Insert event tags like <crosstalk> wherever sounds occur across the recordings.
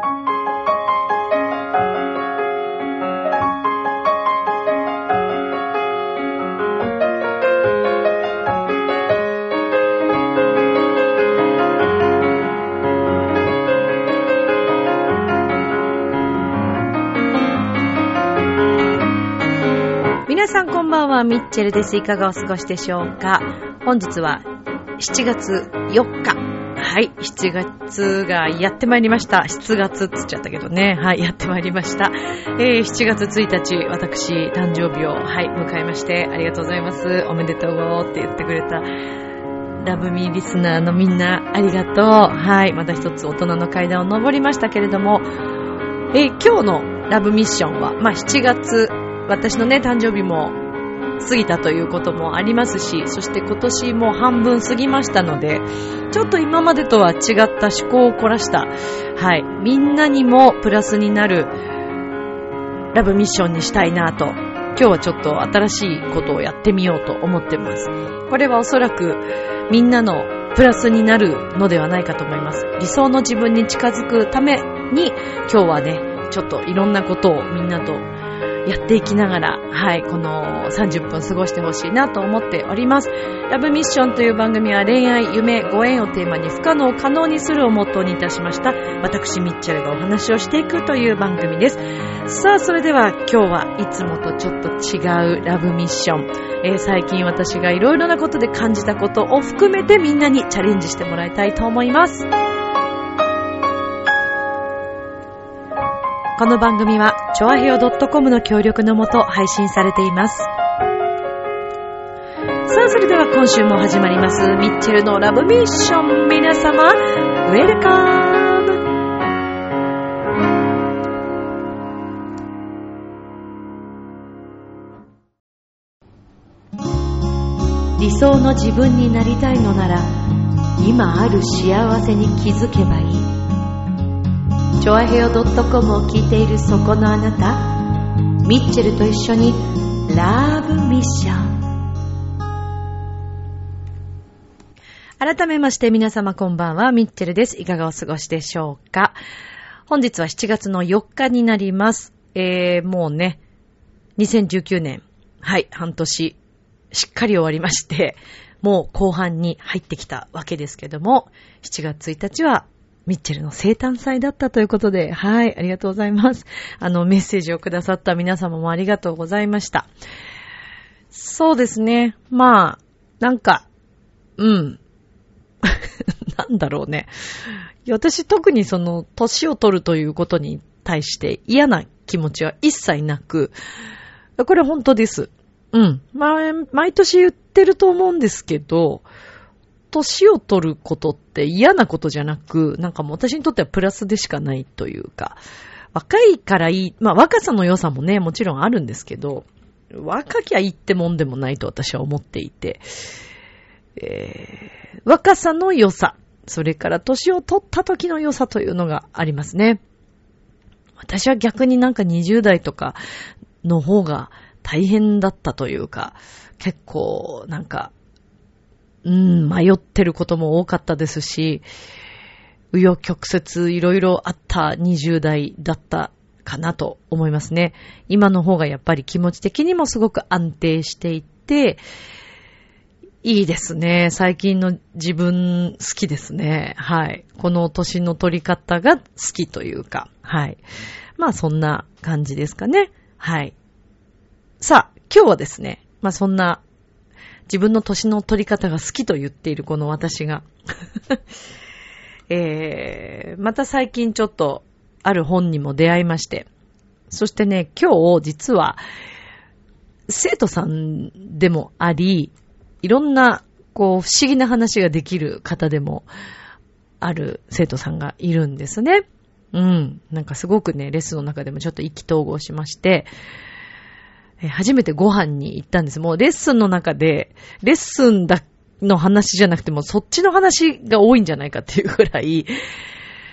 皆さんこんばんは、ミッチェルです。いかがお過ごしでしょうか？本日は7月4日。はい、7月がやってまいりました。7月って言っちゃったけどね。はい、やってまいりました。えー、7月1日、私、誕生日を、はい、迎えまして、ありがとうございます。おめでとうって言ってくれた。ラブミーリスナーのみんな、ありがとう。はい、また一つ大人の階段を登りましたけれども、えー今日のラブミッションは、まあ、7月、私のね、誕生日も過ぎたということもありますし、そして今年も半分過ぎましたので、ちょっと今までとは違った思考を凝らした、はい、みんなにもプラスになるラブミッションにしたいなと、今日はちょっと新しいことをやってみようと思ってます。これはおそらくみんなのプラスになるのではないかと思います。理想の自分に近づくために、今日はね、ちょっといろんなことをみんなとやっていきながら、はい、この30分過ごしてほしいなと思っております。ラブミッションという番組は恋愛、夢、ご縁をテーマに不可能を可能にするをモットーにいたしました。私、ミッチェルがお話をしていくという番組です。さあ、それでは今日はいつもとちょっと違うラブミッション。えー最近私がいろいろなことで感じたことを含めてみんなにチャレンジしてもらいたいと思います。この番組は、ちょあへよ .com の協力のもと配信されています。さあ、それでは今週も始まります、ミッチェルのラブミッション。皆様、ウェルカム理想の自分になりたいのなら、今ある幸せに気づけばいい。チョアヘオ .com を聞いているそこのあなた、ミッチェルと一緒にラブミッション。改めまして皆様こんばんは、ミッチェルです。いかがお過ごしでしょうか？本日は7月の4日になります。えー、もうね、2019年、はい、半年、しっかり終わりまして、もう後半に入ってきたわけですけども、7月1日はミッチェルの生誕祭だったということで、はい、ありがとうございます。あの、メッセージをくださった皆様もありがとうございました。そうですね。まあ、なんか、うん。<laughs> なんだろうね。私特にその、年を取るということに対して嫌な気持ちは一切なく、これ本当です。うん。まあ、毎年言ってると思うんですけど、年を取ることって嫌なことじゃなく、なんかもう私にとってはプラスでしかないというか、若いからいい、まあ若さの良さもね、もちろんあるんですけど、若きゃいいってもんでもないと私は思っていて、えー、若さの良さ、それから年を取った時の良さというのがありますね。私は逆になんか20代とかの方が大変だったというか、結構なんか、うん、迷ってることも多かったですし、紆余曲折いろいろあった20代だったかなと思いますね。今の方がやっぱり気持ち的にもすごく安定していって、いいですね。最近の自分好きですね。はい。この年の取り方が好きというか、はい。まあそんな感じですかね。はい。さあ、今日はですね、まあそんな自分の年の取り方が好きと言っているこの私が、<laughs> えー、また最近ちょっとある本にも出会いまして、そしてね、今日実は生徒さんでもあり、いろんなこう不思議な話ができる方でもある生徒さんがいるんですね。うん。なんかすごくね、レッスンの中でもちょっと意気投合しまして、初めてご飯に行ったんです。もうレッスンの中で、レッスンだの話じゃなくても、そっちの話が多いんじゃないかっていうぐらい、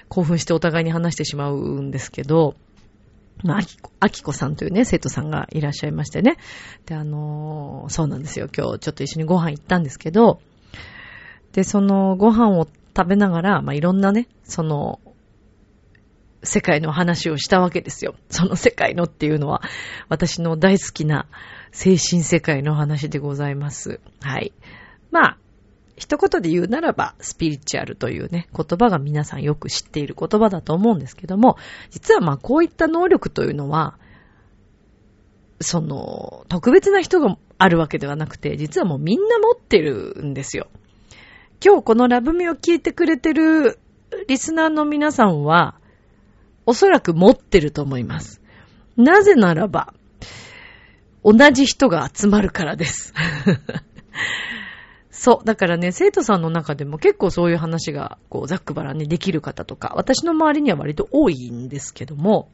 興奮してお互いに話してしまうんですけど、まあ、あきこ、あきこさんというね、生徒さんがいらっしゃいましてね。で、あのーそうなんですよ。今日ちょっと一緒にご飯行ったんですけど、で、そのご飯を食べながら、まあ、いろんなね、その、世界の話をしたわけですよ。その世界のっていうのは、私の大好きな精神世界の話でございます。はい。まあ、一言で言うならば、スピリチュアルというね、言葉が皆さんよく知っている言葉だと思うんですけども、実はまあこういった能力というのは、その、特別な人があるわけではなくて、実はもうみんな持ってるんですよ。今日このラブミを聞いてくれてるリスナーの皆さんは、おそらく持ってると思います。なぜならば、同じ人が集まるからです。<laughs> そう。だからね、生徒さんの中でも結構そういう話が、こう、ざっくばらんにできる方とか、私の周りには割と多いんですけども、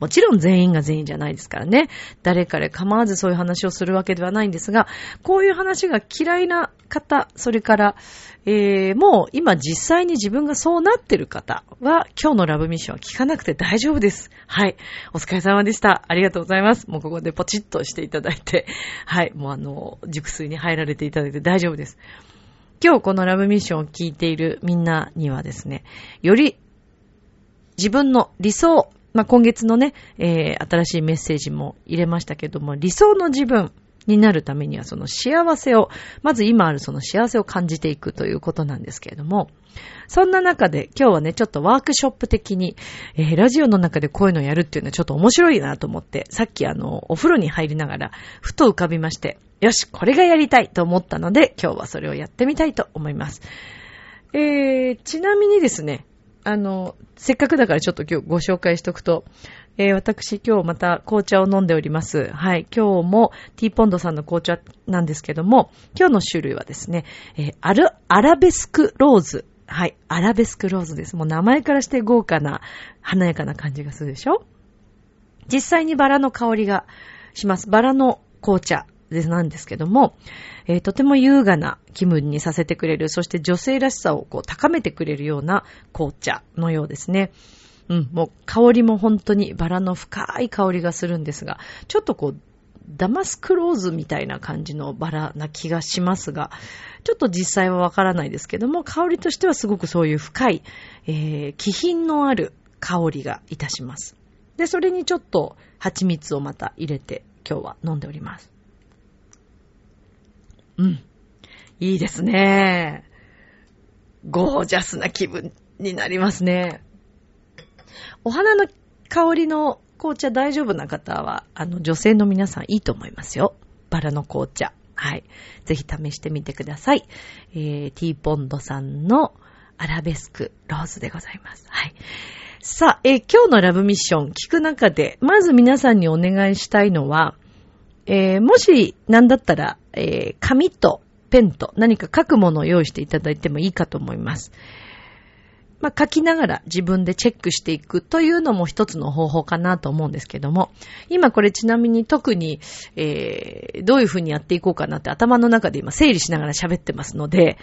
もちろん全員が全員じゃないですからね。誰彼構わずそういう話をするわけではないんですが、こういう話が嫌いな方、それから、えー、もう今実際に自分がそうなってる方は、今日のラブミッションは聞かなくて大丈夫です。はい。お疲れ様でした。ありがとうございます。もうここでポチッとしていただいて、<laughs> はい。もうあの、熟睡に入られていただいて大丈夫です。今日このラブミッションを聞いているみんなにはですね、より自分の理想、まあ、今月のね、えー、新しいメッセージも入れましたけども、理想の自分になるためにはその幸せを、まず今あるその幸せを感じていくということなんですけれども、そんな中で今日はね、ちょっとワークショップ的に、えー、ラジオの中でこういうのをやるっていうのはちょっと面白いなと思って、さっきあの、お風呂に入りながら、ふと浮かびまして、よし、これがやりたいと思ったので、今日はそれをやってみたいと思います。えー、ちなみにですね、あの、せっかくだからちょっと今日ご紹介しとくと、えー、私今日また紅茶を飲んでおります。はい。今日もティーポンドさんの紅茶なんですけども、今日の種類はですね、えー、アル、アラベスクローズ。はい。アラベスクローズです。もう名前からして豪華な、華やかな感じがするでしょ？実際にバラの香りがします。バラの紅茶なんですけども、えー、とても優雅な気分にさせてくれる、そして女性らしさをこう高めてくれるような紅茶のようですね。うん、もう香りも本当にバラの深い香りがするんですが、ちょっとこう、ダマスクローズみたいな感じのバラな気がしますが、ちょっと実際はわからないですけども、香りとしてはすごくそういう深い、えー、気品のある香りがいたします。で、それにちょっと蜂蜜をまた入れて今日は飲んでおります。うん。いいですね。ゴージャスな気分になりますね。お花の香りの紅茶大丈夫な方は、あの、女性の皆さんいいと思いますよ。バラの紅茶。はい。ぜひ試してみてください。えー、ティーポンドさんのアラベスクローズでございます。はい。さあ、えー、今日のラブミッション聞く中で、まず皆さんにお願いしたいのは、えー、もし、なんだったら、えー、紙とペンと何か書くものを用意していただいてもいいかと思います。まあ、書きながら自分でチェックしていくというのも一つの方法かなと思うんですけども、今これちなみに特に、えー、どういうふうにやっていこうかなって頭の中で今整理しながら喋ってますので。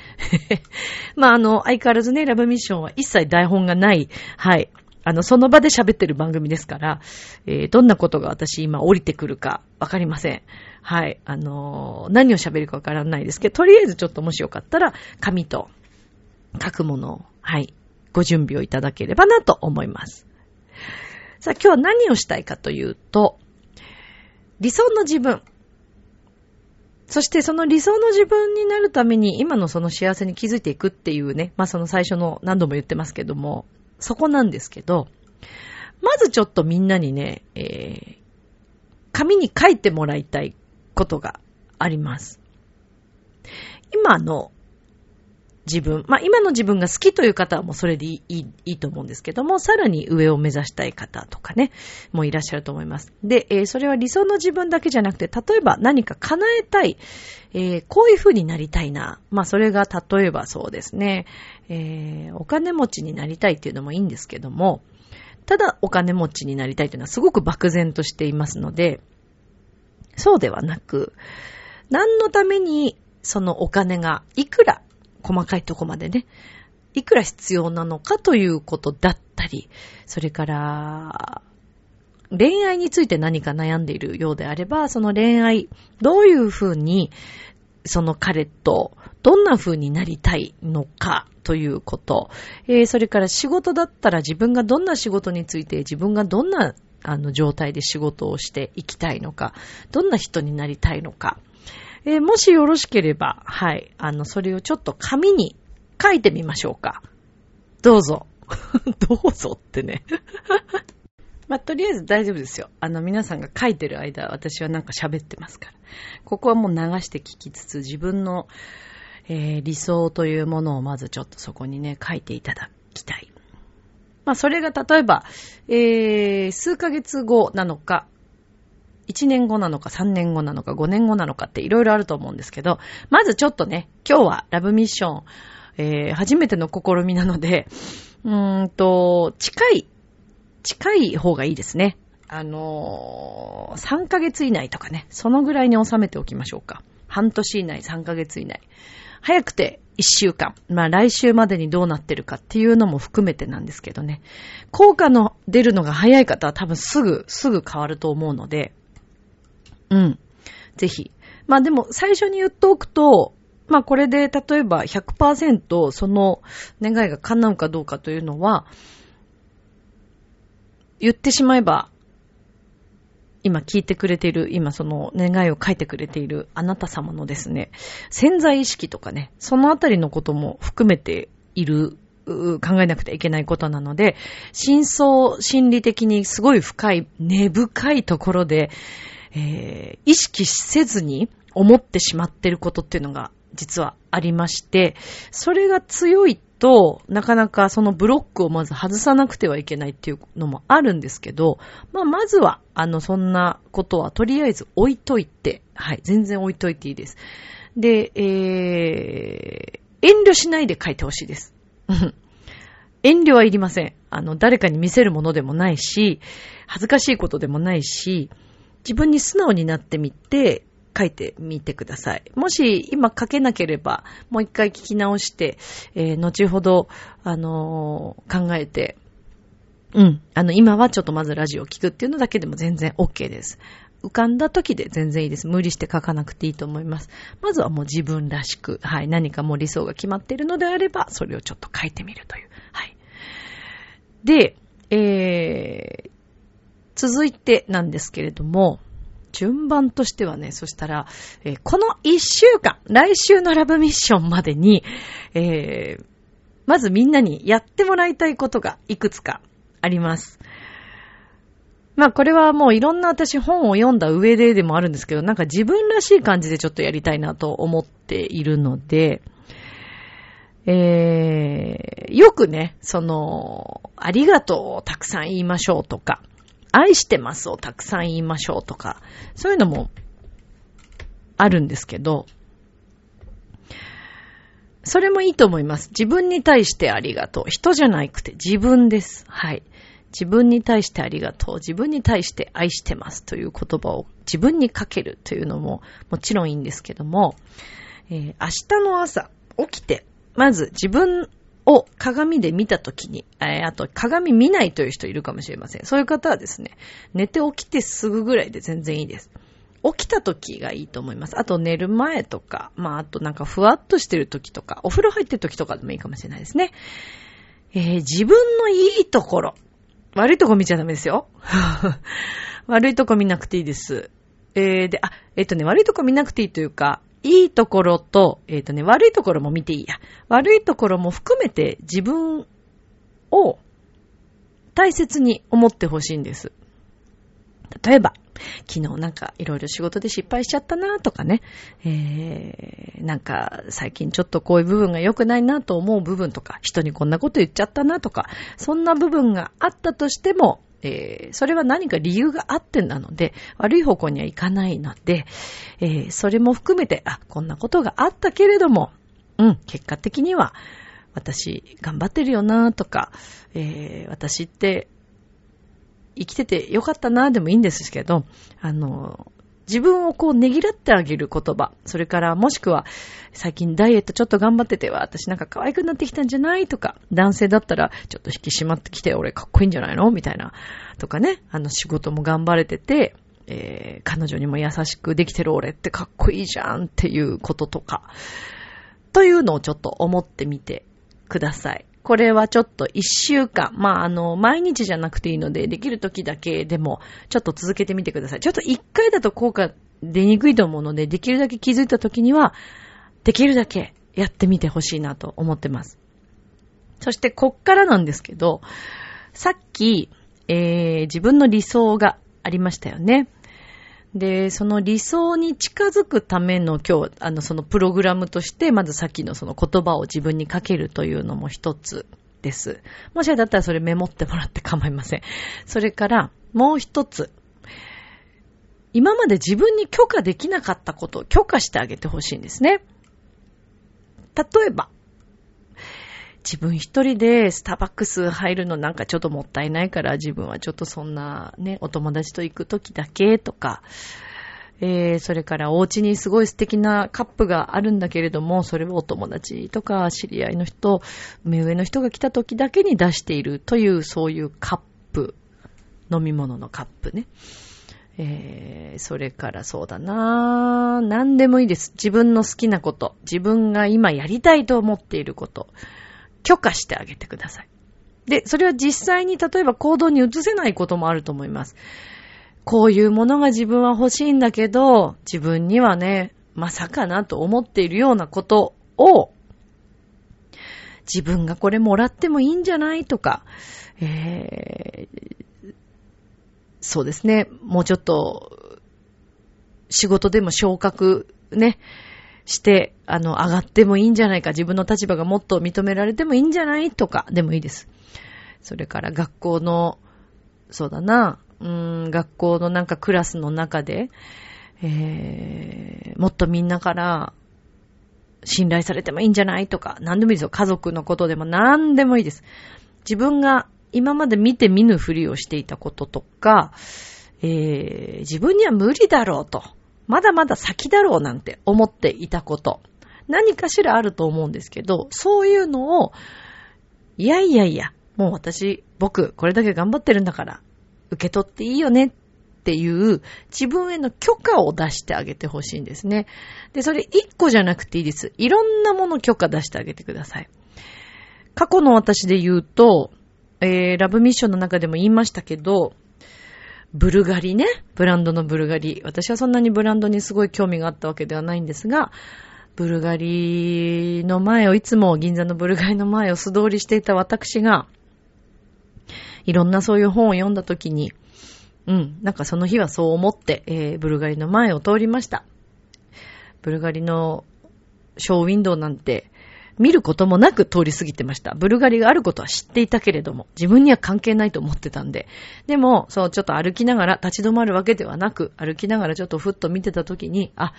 <laughs> まあ、あの、相変わらずね、ラブミッションは一切台本がない、はい、あの、その場で喋ってる番組ですから、えー、どんなことが私今降りてくるかわかりません。はい。あのー、何を喋るかわからないですけど、とりあえずちょっともしよかったら、紙と書くものを、はい、ご準備をいただければなと思います。さあ、今日は何をしたいかというと、理想の自分。そしてその理想の自分になるために今のその幸せに気づいていくっていうね、まあその最初の何度も言ってますけども、そこなんですけど、まずちょっとみんなにね、えー、紙に書いてもらいたいことがあります。今の自分、まあ今の自分が好きという方はもうそれでいいいいと思うんですけども、さらに上を目指したい方とかね、もういらっしゃると思います。で、えー、それは理想の自分だけじゃなくて、例えば何か叶えたい、えー、こういう風になりたいな。まあそれが例えばそうですね、えー、お金持ちになりたいっていうのもいいんですけども、ただお金持ちになりたいというのはすごく漠然としていますので、そうではなく、何のためにそのお金がいくら細かいとこまでね、いくら必要なのかということだったり、それから、恋愛について何か悩んでいるようであれば、その恋愛、どういうふうに、その彼とどんな風になりたいのかということ。えー、それから仕事だったら自分がどんな仕事について自分がどんなあの状態で仕事をしていきたいのか、どんな人になりたいのか。えー、もしよろしければ、はい、あの、それをちょっと紙に書いてみましょうか。どうぞ。<laughs> どうぞってね <laughs> まあ、とりあえず大丈夫ですよ。あの、皆さんが書いてる間、私はなんか喋ってますから。ここはもう流して聞きつつ、自分の、えー、理想というものをまずちょっとそこにね、書いていただきたい。まあ、それが例えば、えー、数ヶ月後なのか、1年後なのか3年後なのか5年後なのかっていろいろあると思うんですけど、まずちょっとね、今日はラブミッション、えー、初めての試みなので、うーんと、近い近い方がいいですね。あのー、3ヶ月以内とかね、そのぐらいに収めておきましょうか。半年以内、3ヶ月以内。早くて1週間。まあ来週までにどうなってるかっていうのも含めてなんですけどね。効果の出るのが早い方は多分すぐ、すぐ変わると思うので、うん。ぜひ。まあでも最初に言っておくと、まあこれで例えば100%その願いが叶うかどうかというのは、言ってしまえば、今聞いてくれている、今その願いを書いてくれているあなた様のですね、潜在意識とかね、そのあたりのことも含めている、考えなくてはいけないことなので、真相心理的にすごい深い、根深いところで、えー、意識せずに思ってしまってることっていうのが実はありまして、それが強いと、なかなかそのブロックをまず外さなくてはいけないっていうのもあるんですけど、まあ、まずは、あの、そんなことはとりあえず置いといて、はい、全然置いといていいです。で、えー、遠慮しないで書いてほしいです。<laughs> 遠慮はいりません。あの、誰かに見せるものでもないし、恥ずかしいことでもないし、自分に素直になってみて、書いてみてください。もし今書けなければ、もう一回聞き直して、えー、後ほど、あのー、考えて、うん。あの、今はちょっとまずラジオを聞くっていうのだけでも全然 OK です。浮かんだ時で全然いいです。無理して書かなくていいと思います。まずはもう自分らしく、はい、何かもう理想が決まっているのであれば、それをちょっと書いてみるという。はい。で、えー、続いてなんですけれども、順番としてはね、そしたら、えー、この一週間、来週のラブミッションまでに、えー、まずみんなにやってもらいたいことがいくつかあります。まあこれはもういろんな私本を読んだ上ででもあるんですけど、なんか自分らしい感じでちょっとやりたいなと思っているので、えー、よくね、その、ありがとうをたくさん言いましょうとか、愛してますをたくさん言いましょうとか、そういうのもあるんですけど、それもいいと思います。自分に対してありがとう。人じゃなくて自分です。はい。自分に対してありがとう。自分に対して愛してますという言葉を自分にかけるというのももちろんいいんですけども、えー、明日の朝起きて、まず自分を鏡で見たときに、えー、あと鏡見ないという人いるかもしれません。そういう方はですね、寝て起きてすぐぐらいで全然いいです。起きた時がいいと思います。あと寝る前とか、まああとなんかふわっとしてる時とか、お風呂入ってる時とかでもいいかもしれないですね。えー、自分のいいところ。悪いとこ見ちゃダメですよ。<laughs> 悪いとこ見なくていいです。えー、で、あ、えっ、ー、とね、悪いとこ見なくていいというか、いいところと、えっ、ー、とね、悪いところも見ていいや。悪いところも含めて自分を大切に思ってほしいんです。例えば、昨日なんかいろいろ仕事で失敗しちゃったなとかね、えー、なんか最近ちょっとこういう部分が良くないなと思う部分とか、人にこんなこと言っちゃったなとか、そんな部分があったとしても、えー、それは何か理由があってなので、悪い方向にはいかないので、えー、それも含めて、あ、こんなことがあったけれども、うん、結果的には、私、頑張ってるよなとか、えー、私って生きててよかったなでもいいんですけど、あの、自分をこうねぎらってあげる言葉、それからもしくは最近ダイエットちょっと頑張ってては私なんか可愛くなってきたんじゃないとか、男性だったらちょっと引き締まってきて俺かっこいいんじゃないの？みたいな。とかね、あの仕事も頑張れてて、えー、彼女にも優しくできてる俺ってかっこいいじゃんっていうこととか。というのをちょっと思ってみてください。これはちょっと一週間、まあ、あの、毎日じゃなくていいので、できる時だけでも、ちょっと続けてみてください。ちょっと一回だと効果出にくいと思うので、できるだけ気づいた時には、できるだけやってみてほしいなと思ってます。そして、こっからなんですけど、さっき、えー、自分の理想がありましたよね。で、その理想に近づくための今日、あの、そのプログラムとして、まずさっきのその言葉を自分にかけるというのも一つです。もしあれだったらそれメモってもらって構いません。それから、もう一つ。今まで自分に許可できなかったことを許可してあげてほしいんですね。例えば、自分一人でスターバックス入るのなんかちょっともったいないから自分はちょっとそんなね、お友達と行く時だけとか、えー、それからお家にすごい素敵なカップがあるんだけれども、それをお友達とか知り合いの人、目上の人が来た時だけに出しているというそういうカップ、飲み物のカップね。えー、それからそうだな何でもいいです。自分の好きなこと。自分が今やりたいと思っていること。許可してあげてください。で、それは実際に例えば行動に移せないこともあると思います。こういうものが自分は欲しいんだけど、自分にはね、まさかなと思っているようなことを、自分がこれもらってもいいんじゃないとか、えー、そうですね、もうちょっと、仕事でも昇格ね、して、あの、上がってもいいんじゃないか、自分の立場がもっと認められてもいいんじゃないとかでもいいです。それから学校の、そうだな、うーん、学校のなんかクラスの中で、えー、もっとみんなから信頼されてもいいんじゃないとか、何でもいいですよ。家族のことでも何でもいいです。自分が今まで見て見ぬふりをしていたこととか、えー、自分には無理だろうと。まだまだ先だろうなんて思っていたこと。何かしらあると思うんですけど、そういうのを、いやいやいや、もう私、僕、これだけ頑張ってるんだから、受け取っていいよねっていう自分への許可を出してあげてほしいんですね。で、それ一個じゃなくていいです。いろんなもの許可出してあげてください。過去の私で言うと、えー、ラブミッションの中でも言いましたけど、ブルガリね。ブランドのブルガリ。私はそんなにブランドにすごい興味があったわけではないんですが、ブルガリの前をいつも銀座のブルガリの前を素通りしていた私が、いろんなそういう本を読んだときに、うん、なんかその日はそう思って、えー、ブルガリの前を通りました。ブルガリのショーウィンドウなんて、見ることもなく通り過ぎてました。ブルガリがあることは知っていたけれども、自分には関係ないと思ってたんで。でも、そう、ちょっと歩きながら立ち止まるわけではなく、歩きながらちょっとふっと見てたときに、あ、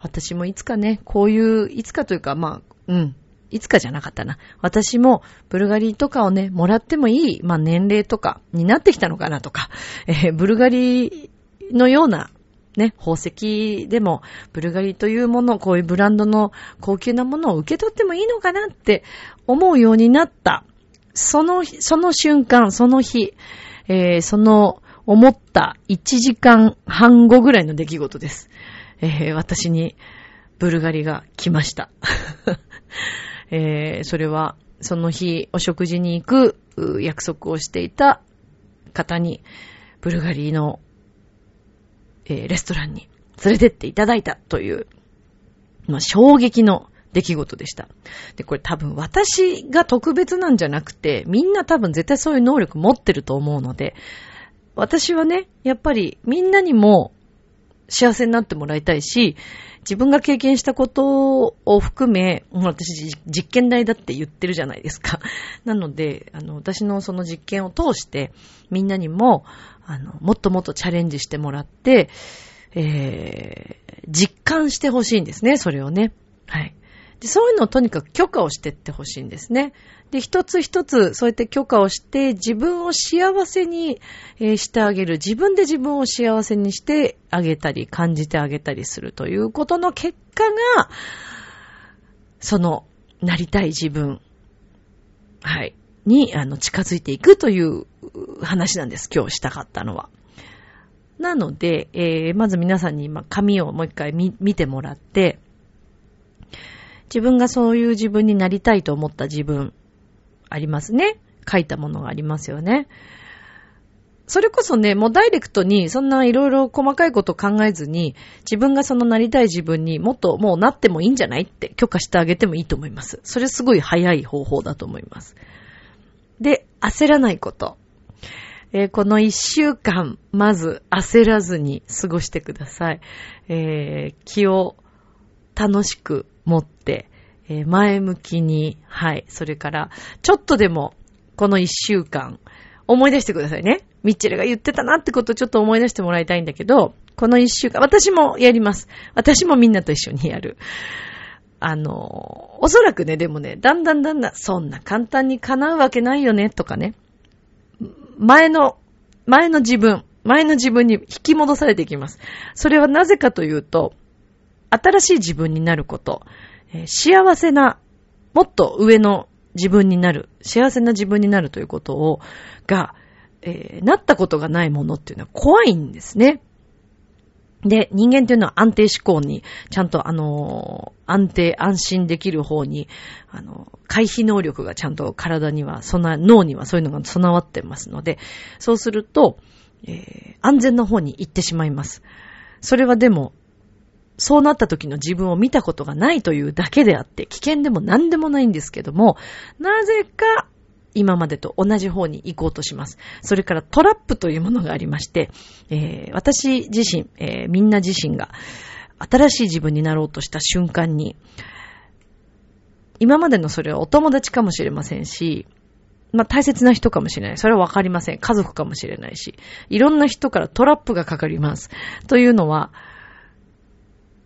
私もいつかね、こういう、いつかというか、まあ、うん、いつかじゃなかったな。私もブルガリとかをね、もらってもいい、まあ年齢とかになってきたのかなとか、えー、ブルガリのようなね、宝石でも、ブルガリというもの、こういうブランドの高級なものを受け取ってもいいのかなって思うようになった。その、その瞬間、その日、えー、その思った1時間半後ぐらいの出来事です。えー、私にブルガリが来ました。<laughs> えー、それは、その日お食事に行く約束をしていた方に、ブルガリのえー、レストランに連れてっていただいたという、まあ、衝撃の出来事でした。で、これ多分私が特別なんじゃなくて、みんな多分絶対そういう能力持ってると思うので、私はね、やっぱりみんなにも幸せになってもらいたいし、自分が経験したことを含め、私実験台だって言ってるじゃないですか。なので、あの、私のその実験を通して、みんなにも、あの、もっともっとチャレンジしてもらって、えー、実感してほしいんですね、それをね。はい。でそういうのをとにかく許可をしてってほしいんですね。で、一つ一つそうやって許可をして自分を幸せに、えー、してあげる。自分で自分を幸せにしてあげたり、感じてあげたりするということの結果が、その、なりたい自分、はい、に、あの、近づいていくという話なんです。今日したかったのは。なので、えー、まず皆さんに今、紙をもう一回見てもらって、自分がそういう自分になりたいと思った自分、ありますね。書いたものがありますよね。それこそね、もうダイレクトにそんないろいろ細かいこと考えずに、自分がそのなりたい自分にもっともうなってもいいんじゃないって許可してあげてもいいと思います。それすごい早い方法だと思います。で、焦らないこと。えー、この一週間、まず焦らずに過ごしてください。えー、気を楽しく持って、えー、前向きに、はい。それから、ちょっとでも、この一週間、思い出してくださいね。ミッチェルが言ってたなってことをちょっと思い出してもらいたいんだけど、この一週間、私もやります。私もみんなと一緒にやる。あの、おそらくね、でもね、だんだんだんだん、そんな簡単に叶うわけないよね、とかね。前の、前の自分、前の自分に引き戻されていきます。それはなぜかというと、新しい自分になること、えー、幸せな、もっと上の自分になる、幸せな自分になるということを、が、えー、なったことがないものっていうのは怖いんですね。で、人間っていうのは安定思考に、ちゃんとあの、安定、安心できる方に、あの、回避能力がちゃんと体には、そんな、脳にはそういうのが備わってますので、そうすると、えー、安全の方に行ってしまいます。それはでも、そうなった時の自分を見たことがないというだけであって、危険でも何でもないんですけども、なぜか今までと同じ方に行こうとします。それからトラップというものがありまして、えー、私自身、えー、みんな自身が新しい自分になろうとした瞬間に、今までのそれはお友達かもしれませんし、まあ、大切な人かもしれない。それはわかりません。家族かもしれないし、いろんな人からトラップがかかります。というのは、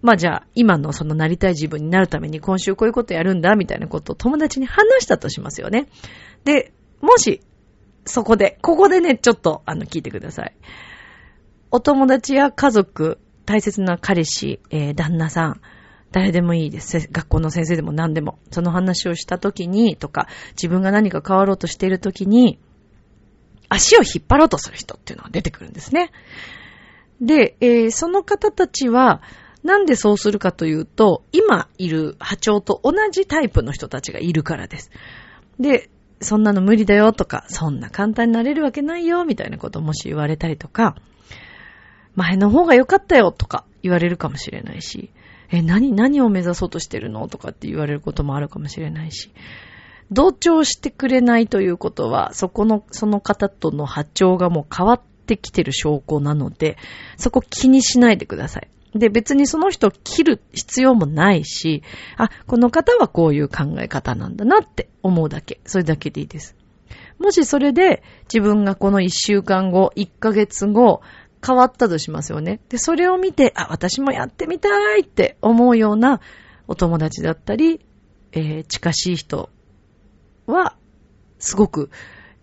まあじゃあ、今のそのなりたい自分になるために今週こういうことやるんだ、みたいなことを友達に話したとしますよね。で、もし、そこで、ここでね、ちょっと、あの、聞いてください。お友達や家族、大切な彼氏、えー、旦那さん、誰でもいいです。学校の先生でも何でも。その話をしたときに、とか、自分が何か変わろうとしているときに、足を引っ張ろうとする人っていうのが出てくるんですね。で、えー、その方たちは、なんでそうするかというと、今いる波長と同じタイプの人たちがいるからです。で、そんなの無理だよとか、そんな簡単になれるわけないよ、みたいなこともし言われたりとか、前の方が良かったよとか言われるかもしれないし、え、何、何を目指そうとしてるのとかって言われることもあるかもしれないし、同調してくれないということは、そこの、その方との波長がもう変わってきてる証拠なので、そこ気にしないでください。で、別にその人を切る必要もないし、あ、この方はこういう考え方なんだなって思うだけ。それだけでいいです。もしそれで自分がこの1週間後、1ヶ月後、変わったとしますよね。で、それを見て、あ、私もやってみたいって思うようなお友達だったり、えー、近しい人は、すごく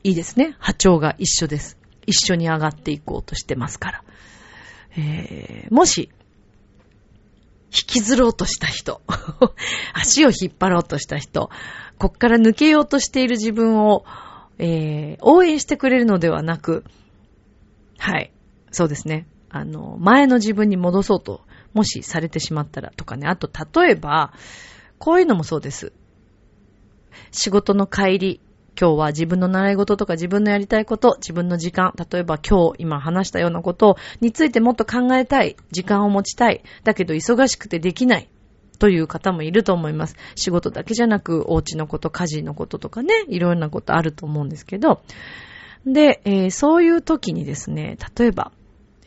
いいですね。波長が一緒です。一緒に上がっていこうとしてますから。えー、もし、きずろうとした人、<laughs> 足を引っ張ろうとした人、こっから抜けようとしている自分を、えー、応援してくれるのではなく、はい、そうですね。あの、前の自分に戻そうと、もしされてしまったらとかね。あと、例えば、こういうのもそうです。仕事の帰り、今日は自分の習い事とか自分のやりたいこと、自分の時間、例えば今日今話したようなことについてもっと考えたい、時間を持ちたい、だけど忙しくてできない。という方もいると思います。仕事だけじゃなく、お家のこと、家事のこととかね、いろんなことあると思うんですけど、で、えー、そういう時にですね、例えば、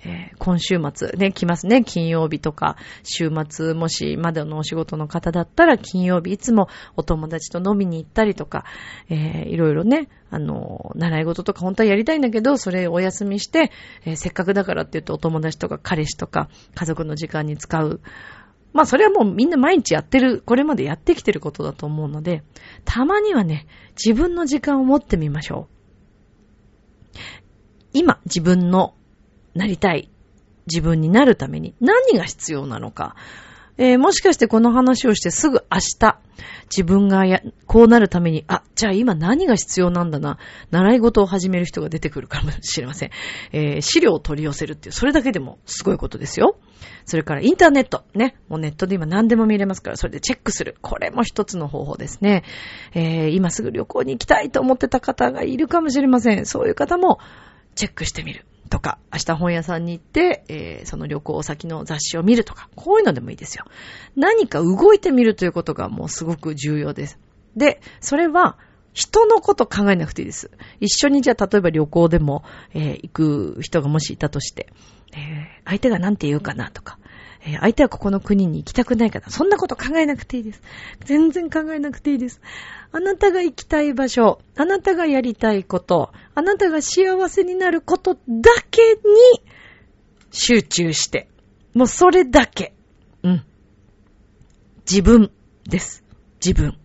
えー、今週末ね、来ますね。金曜日とか、週末もしまだのお仕事の方だったら、金曜日いつもお友達と飲みに行ったりとか、えー、いろいろね、あの、習い事とか本当はやりたいんだけど、それお休みして、えー、せっかくだからって言うとお友達とか彼氏とか家族の時間に使う。まあそれはもうみんな毎日やってる、これまでやってきてることだと思うので、たまにはね、自分の時間を持ってみましょう。今、自分のなりたい自分になるために何が必要なのか、えー、もしかしてこの話をしてすぐ明日、自分がや、こうなるために、あ、じゃあ今何が必要なんだな、習い事を始める人が出てくるかもしれません。えー、資料を取り寄せるっていう、それだけでもすごいことですよ。それからインターネット。ね。もうネットで今何でも見れますから、それでチェックする。これも一つの方法ですね。えー、今すぐ旅行に行きたいと思ってた方がいるかもしれません。そういう方もチェックしてみる。とか、明日本屋さんに行って、えー、その旅行先の雑誌を見るとか、こういうのでもいいですよ。何か動いてみるということがもうすごく重要です。で、それは、人のこと考えなくていいです。一緒にじゃあ例えば旅行でも、えー、行く人がもしいたとして、えー、相手が何て言うかなとか、えー、相手はここの国に行きたくないかな。そんなこと考えなくていいです。全然考えなくていいです。あなたが行きたい場所、あなたがやりたいこと、あなたが幸せになることだけに集中して。もうそれだけ。うん。自分です。自分。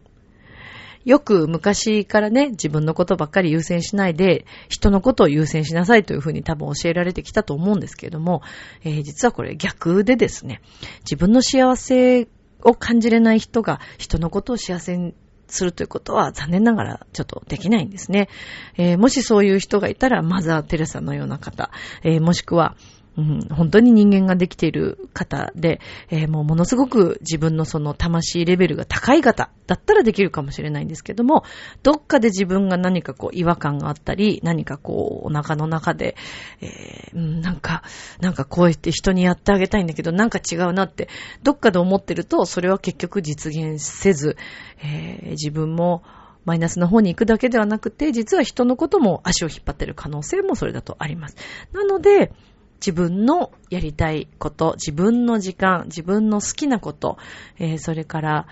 よく昔からね、自分のことばっかり優先しないで、人のことを優先しなさいというふうに多分教えられてきたと思うんですけれども、えー、実はこれ逆でですね、自分の幸せを感じれない人が人のことを幸せにするということは残念ながらちょっとできないんですね。えー、もしそういう人がいたら、マザー・テレサのような方、えー、もしくは、うん、本当に人間ができている方で、えー、もうものすごく自分のその魂レベルが高い方だったらできるかもしれないんですけども、どっかで自分が何かこう違和感があったり、何かこうお腹の中で、えー、なんか、なんかこうやって人にやってあげたいんだけど、なんか違うなって、どっかで思ってると、それは結局実現せず、えー、自分もマイナスの方に行くだけではなくて、実は人のことも足を引っ張ってる可能性もそれだとあります。なので、自分のやりたいこと、自分の時間、自分の好きなこと、えー、それから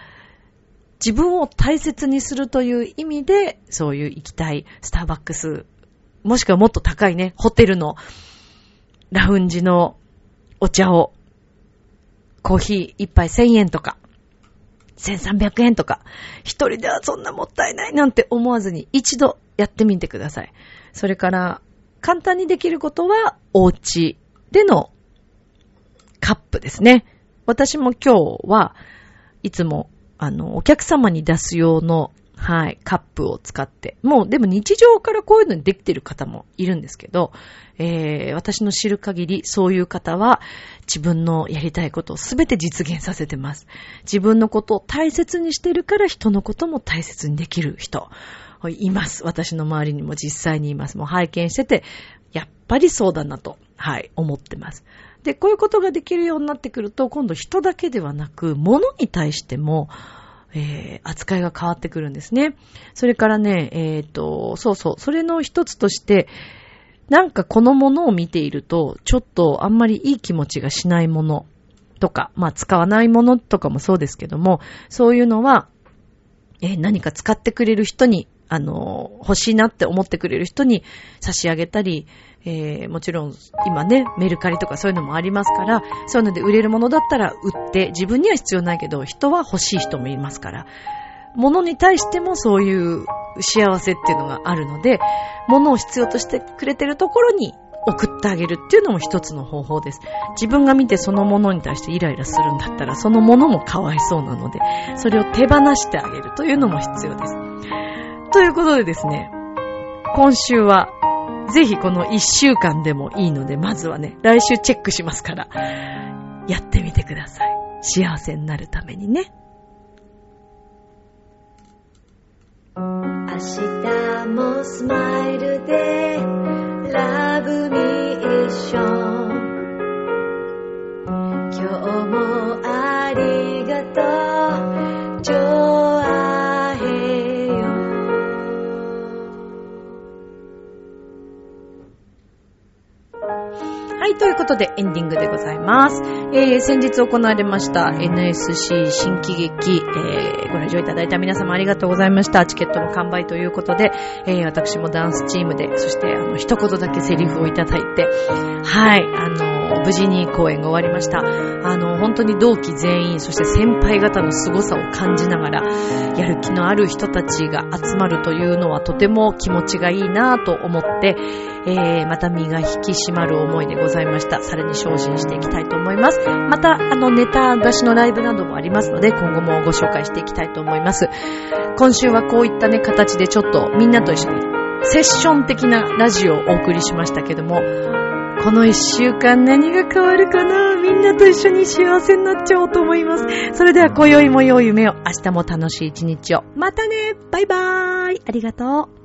自分を大切にするという意味で、そういう行きたいスターバックス、もしくはもっと高いね、ホテルのラウンジのお茶を、コーヒー一杯1000円とか、1300円とか、一人ではそんなもったいないなんて思わずに一度やってみてください。それから、簡単にできることは、お家でのカップですね。私も今日はいつも、あの、お客様に出す用の、はい、カップを使って。もう、でも日常からこういうのにできてる方もいるんですけど、えー、私の知る限り、そういう方は、自分のやりたいことをすべて実現させてます。自分のことを大切にしてるから人のことも大切にできる人。います。私の周りにも実際にいます。もう拝見してて、やっぱりそうだなと、はい、思ってます。で、こういうことができるようになってくると、今度人だけではなく、物に対しても、えー、扱いが変わってくるんですね。それからね、えっ、ー、と、そうそう、それの一つとして、なんかこのものを見ていると、ちょっとあんまりいい気持ちがしないものとか、まあ使わないものとかもそうですけども、そういうのは、えー、何か使ってくれる人にあの、欲しいなって思ってくれる人に差し上げたり、えー、もちろん今ね、メルカリとかそういうのもありますから、そういうので売れるものだったら売って、自分には必要ないけど、人は欲しい人もいますから、物に対してもそういう幸せっていうのがあるので、物を必要としてくれてるところに送ってあげるっていうのも一つの方法です。自分が見てそのものに対してイライラするんだったら、そのものもかわいそうなので、それを手放してあげるというのも必要です。ということでですね、今週は、ぜひこの一週間でもいいので、まずはね、来週チェックしますから、やってみてください。幸せになるためにね。明日もスマイルで、ラブミーション。今日もありがとう。はい、ということでエンディングでございます。えー、先日行われました NSC 新喜劇、えー、ご来場いただいた皆様ありがとうございました。チケットの完売ということで、えー、私もダンスチームで、そしてあの、一言だけセリフをいただいて、はい、あの無事に公演が終わりました。あの、本当に同期全員、そして先輩方の凄さを感じながら、やる気のある人たちが集まるというのはとても気持ちがいいなと思って、えー、また身が引き締まる思いでございました。さらに精進していきたいと思います。また、あの、ネタ出しのライブなどもありますので、今後もご紹介していきたいと思います。今週はこういったね、形でちょっとみんなと一緒にセッション的なラジオをお送りしましたけども、この一週間何が変わるかな？みんなと一緒に幸せになっちゃおうと思います。それでは今宵も良い夢を、明日も楽しい一日を。またねバイバーイありがとう